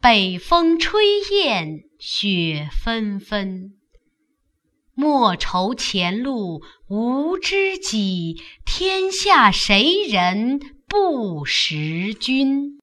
北风吹雁雪纷纷。莫愁前路无知己，天下谁人不识君。